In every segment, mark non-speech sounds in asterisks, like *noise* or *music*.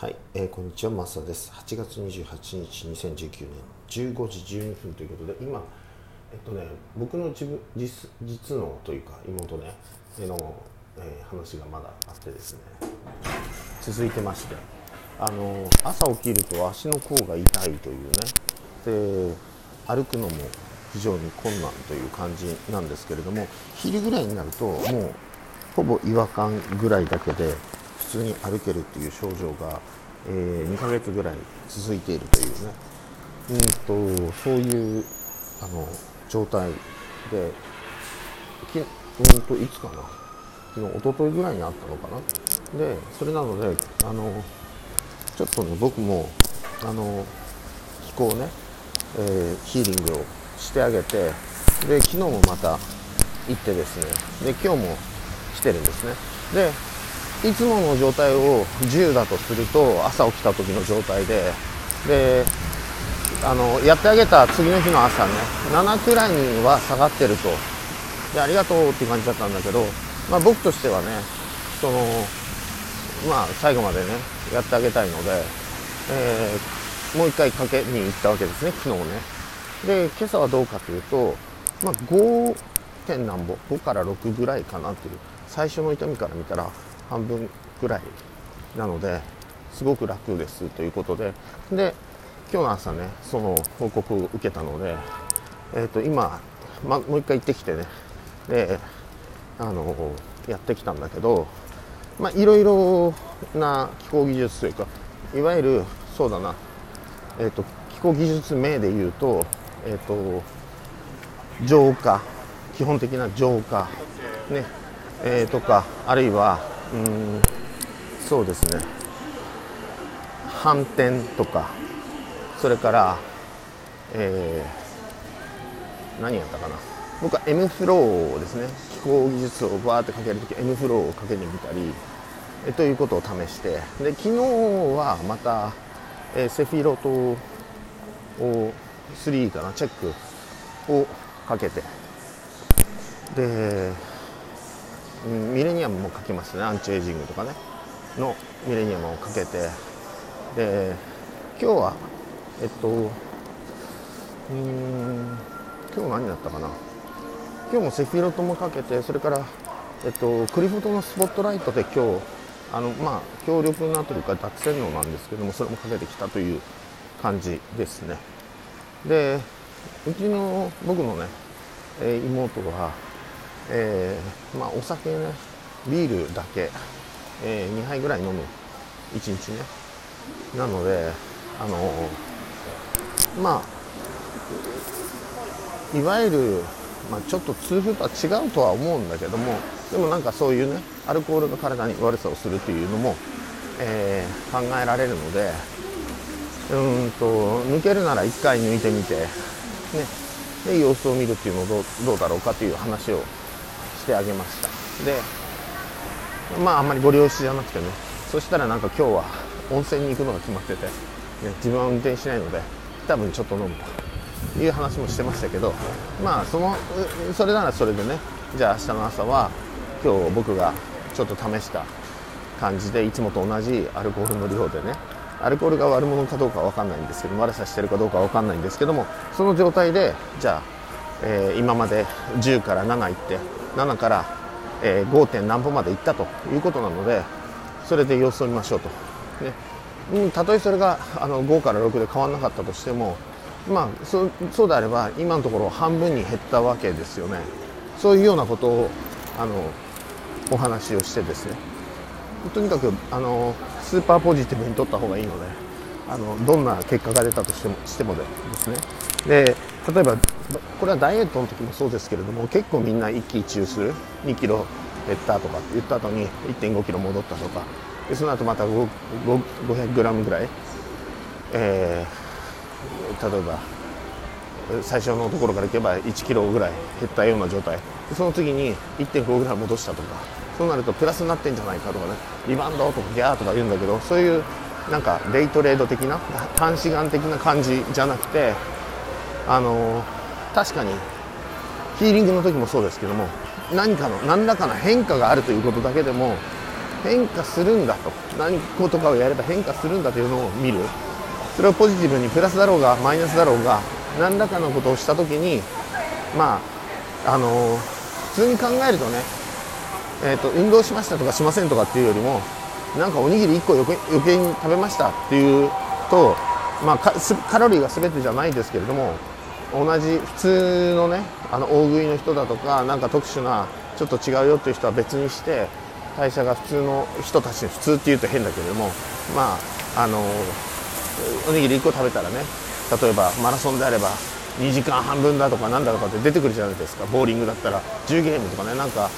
はい、えー、こんにちは、マサです。8月28日、2019年15時12分ということで、今、えっとね、僕の自分実実のというか、妹ね、の、えー、話がまだあってですね、続いてまして、あの朝起きると足の甲が痛いというね、で歩くのも非常に困難という感じなんですけれども、昼ぐらいになると、もうほぼ違和感ぐらいだけで、普通に歩けるっていう症状が、えー、2ヶ月ぐらい続いているというね、うんとそういうあの状態でき、うんといつかな。昨日一昨日ぐらいにあったのかな。でそれなのであのちょっとね僕もあの気候ね、えー、ヒーリングをしてあげてで昨日もまた行ってですね。で今日も来てるんですね。でいつもの状態を10だとすると朝起きた時の状態でであのやってあげた次の日の朝ね7くらいには下がってるとでありがとうっていう感じだったんだけど、まあ、僕としてはねそのまあ最後までねやってあげたいので、えー、もう一回かけに行ったわけですね昨日ねで今朝はどうかというと、まあ、5. 点何歩5から6ぐらいかなっていう最初の痛みから見たら半分ぐらいなのですごく楽ですということで。で今日の朝ねその報告を受けたので、えー、と今、ま、もう一回行ってきてね。であのやってきたんだけどまあいろいろな気候技術というかいわゆるそうだな、えーと、気候技術名で言うと,、えーと浄化。基本的な浄化。ね。えー、とかあるいはうん。そうですね。反転とかそれから、えー、何やったかな。僕は M フローをですね気候技術をバーってかけるとき M フローをかけてみたりえということを試してで昨日はまた、えー、セフィロトを3かなチェックをかけてでミレニアムもかけましたね。アンチエイジングとかね。のミレニアムをかけて。で今日はえっとうん今日何だったかな。今日もセフィロトもかけてそれからえっとクリフォトのスポットライトで今日あのまあ強力なというか脱線能なんですけどもそれもかけてきたという感じですね。でうちの僕のね、妹はえー、まあ、お酒ねビールだけ、えー、2杯ぐらい飲む。1日ね。なのであのまあいわゆる、まあ、ちょっと痛風とは違うとは思うんだけどもでもなんかそういうねアルコールが体に悪さをするというのも、えー、考えられるのでうんと抜けるなら1回抜いてみて、ね、で様子を見るっていうのをどうだろうかという話をしてあげました。でまああんまりご利用しじゃなくてね。そしたらなんか今日は温泉に行くのが決まってて、ね、自分は運転しないので多分ちょっと飲むという話もしてましたけどまあそのそれならそれでねじゃあ明日の朝は今日僕がちょっと試した感じでいつもと同じアルコールの量でねアルコールが悪者かどうか分かんないんですけど悪さしてるかどうか分かんないんですけどもその状態でじゃあ、えー、今まで10から7いって7から、えー、5. 点何歩まで行ったということなのでそれで様子を見ましょうと、ね。うん、たとえそれがあの5から6で変わらなかったとしてもまあそそうであれば今のところ半分に減ったわけですよね。そういうようなことをあのお話をしてですね。とにかくあのスーパーポジティブに取った方がいいのであのどんな結果が出たとしてもしてもですね。で例えばこれはダイエットの時もそうですけれども結構みんな一喜一憂する。2キロ減ったとかって言った後に1.5キロ戻ったとか。でその後また500グラムぐらい、えー、例えば最初のところからいけば1キロぐらい減ったような状態。その次に1.5ぐらい戻したとか。そうなるとプラスになってんじゃないかとかね。リバウンドとかギャーとか言うんだけどそういうなんかデイトレード的な短視眼的な感じじゃなくてあの確かにヒーリングの時もそうですけども何かの何らかの変化があるということだけでも変化するんだと。何事かをやれば変化するんだというのを見る。それをポジティブにプラスだろうがマイナスだろうが何らかのことをした時にまああの普通に考えるとね、えーと、運動しましたとかしませんとかっていうよりもなんかおにぎり1個余計に食べましたっていうと、まあ、カロリーが全てじゃないですけれども同じ普通のねあの大食いの人だとかなんか特殊なちょっと違うよっていう人は別にして代謝が普通の人たち普通っていうと変だけれどもまああのおにぎり1個食べたらね例えばマラソンであれば2時間半分だとかなんだとかって出てくるじゃないですか。ボーリングだったら10ゲームとかねなんか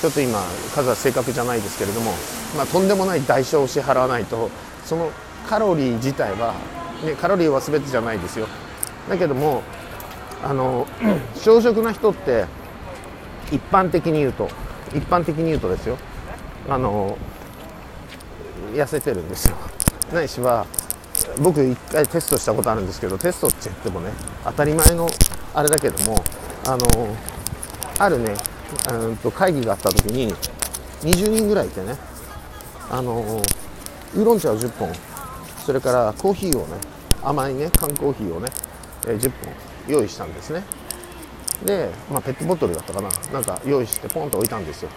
ちょっと今数は正確じゃないですけれども、まあ、とんでもない代償を支払わないとそのカロリー自体は、ね、カロリーは全てじゃないですよ。だけどもあの *clears throat* 小食な人って一般的に言うと一般的に言うとですよ。あの痩せてるんですよ。ないしは僕1回テストしたことあるんですけどテストって言ってもね当たり前のあれだけどもあのあるねうんと会議があった時に20人ぐらいいてねあのウーロン茶を10本それからコーヒーをね甘いね缶コーヒーをね、え10本用意したんですね。で、まあ、ペットボトルだったかな。なんか用意してポンと置いたんですよ。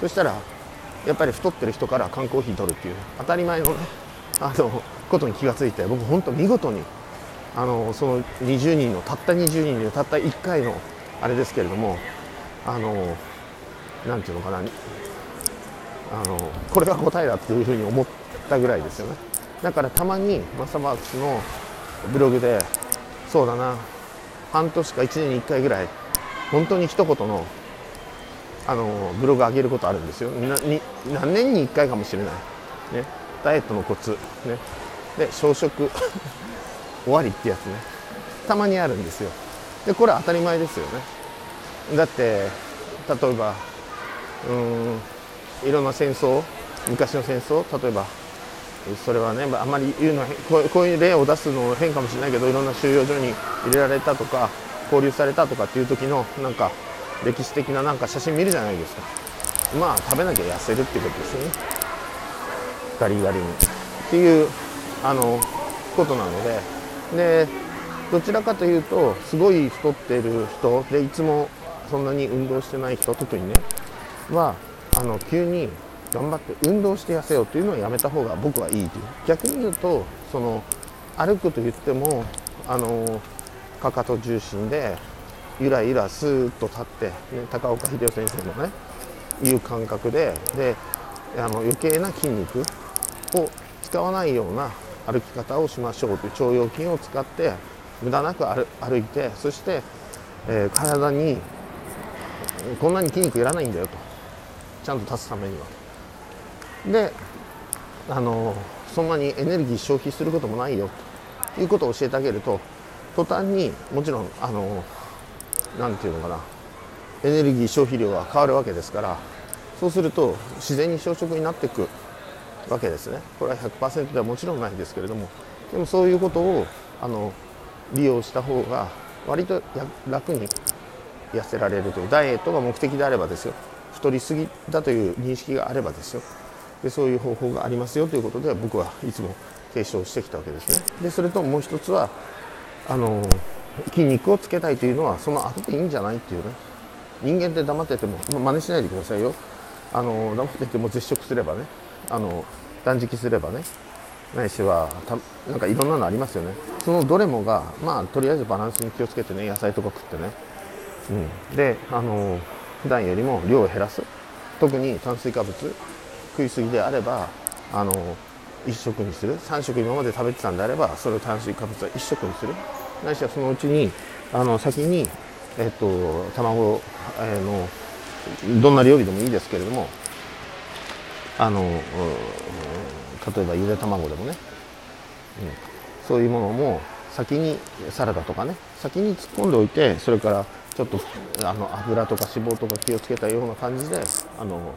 そしたらやっぱり太ってる人から缶コーヒー取るっていう当たり前のねあのことに気がついて僕本当見事にあのその20人のたった20人のたった1回のあれですけれどもあのなんていうのかなあのこれが答えだっていうふうに思ったぐらいですよね。だからたまにマサバークスのブログでそうだな半年か1年に1回ぐらい本当に一言のあのブログ上げることあるんですよ。なに何年に1回かもしれない、ね、ダイエットのコツ、ね、で朝食。*laughs* 終わりってやつね。たまにあるんですよ。でこれは当たり前ですよね。だって例えばうんいろんな戦争昔の戦争例えばそれはねあんまり言うのこういう例を出すの変かもしれないけどいろんな収容所に入れられたとか交流されたとかっていう時のなんか歴史的ななんか写真見るじゃないですか。まあ食べなきゃ痩せるっていうことですよね。ガリガリに。っていうあのことなので。でどちらかというとすごい太ってる人でいつもそんなに運動してない人特にねはあの急に頑張って運動して痩せようというのはやめた方が僕はいいという逆に言うとその歩くと言ってもあのかかと重心でゆらゆらスーッと立って、ね、高岡秀夫先生のねいう感覚でであの余計な筋肉を使わないような歩き方をしましょうという腸腰筋を使って無駄なく歩いてそして、えー、体にこんなに筋肉いらないんだよとちゃんと立つためには。であのそんなにエネルギー消費することもないよということを教えてあげると途端にもちろんあのなんていうのかなエネルギー消費量が変わるわけですからそうすると自然に小食になっていくわけですね。これは100%ではもちろんないですけれどもでもそういうことをあの利用した方が割と楽に痩せられるというダイエットが目的であればですよ。太りすぎだという認識があればですよ。でそういう方法がありますよということで僕はいつも提唱してきたわけですね。でそれともう一つはあの筋肉をつけたいというのはその後でいいんじゃないっていうね。人間って黙ってても、ま真似しないでくださいよ。あの黙ってても絶食すればね。あの断食すればね。ないしはたなんかいろんなのありますよね。そのどれもがまあとりあえずバランスに気をつけてね。野菜とか食ってね、うん、であの普段よりも量を減らす。特に炭水化物。食いすぎであればあの1食にする。3食今まで食べてたんであればそれを炭水化物は1食にする。ないしはそのうちにあの先に、えっと、卵、えー、のどんな料理でもいいですけれどもあの例えばゆで卵でもね、うん、そういうものも先にサラダとかね。先に突っ込んでおいてそれからちょっとあの油とか脂肪とか気をつけたような感じであの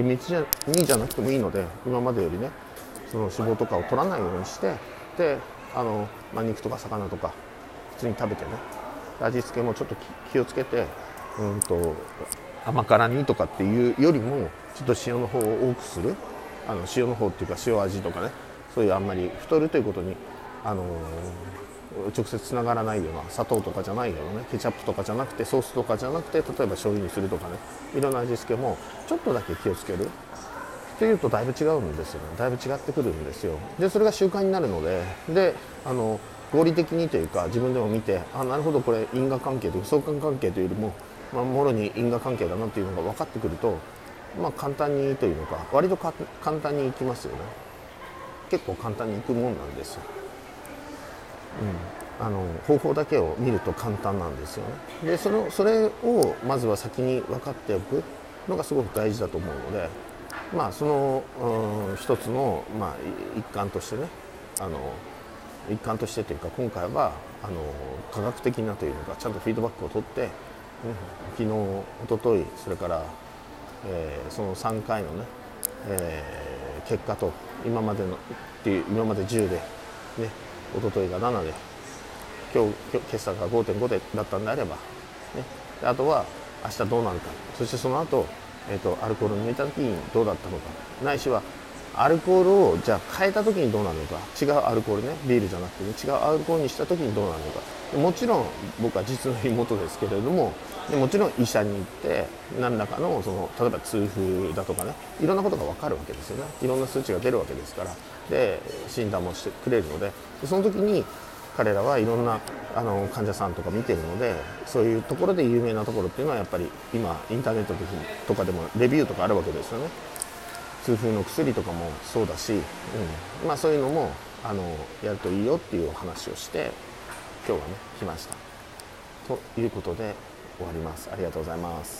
厳密にじゃなくてもいいので今までよりねその脂肪とかを取らないようにしてであの、まあ、肉とか魚とか普通に食べてね。味付けもちょっと気をつけてうんと甘辛煮とかっていうよりもちょっと塩の方を多くする。あの塩の方っていうか塩味とかね。そういうあんまり太るということに、あの直接つながらないような砂糖とかじゃないようなねケチャップとかじゃなくてソースとかじゃなくて例えば醤油にするとかねいろんな味付けもちょっとだけ気をつける。っていうとだいぶ違うんですよね。だいぶ違ってくるんですよ。でそれが習慣になるのでであの合理的にというか自分でも見てあなるほどこれ因果関係という相関関係というよりも、まあ、もろに因果関係だなっていうのが分かってくると、まあ、簡単にというのか割と簡単にいきますよね。結構簡単にいくもんなんですよ、うん、あの方法だけを見ると簡単なんですよね。でそのそれをまずは先に分かっておくのがすごく大事だと思うのでまあその、うん、一つの、まあ、一環としてねあの一環としてというか今回はあの科学的なというのかちゃんとフィードバックを取って、うん、昨日一昨日それから、えー、その3回のね、えー、結果と今までのっていう今まで10で、ね、一昨日が7で。今日今日決算が5.5でだったんであれば、ね、あとは明日どうなるか。そしてその後、えーと、とアルコールを抜いた時にどうだったのか。ないしはアルコールをじゃあ変えた時にどうなるのか。違うアルコールね。ビールじゃなくて、ね、違うアルコールにした時にどうなるのか。もちろん僕は実の妹ですけれども。もちろん医者に行って何らかのその例えば痛風だとかね。いろんなことが分かるわけですよね。いろんな数値が出るわけですから。で診断もしてくれるのでその時に彼らはいろんなあの患者さんとか見てるのでそういうところで有名なところっていうのはやっぱり今インターネットとかでもレビューとかあるわけですよね。痛風の薬とかもそうだし、うん。まあ、そういうのもあのやるといいよっていうお話をして今日はね来ました。ということで終わります。ありがとうございます。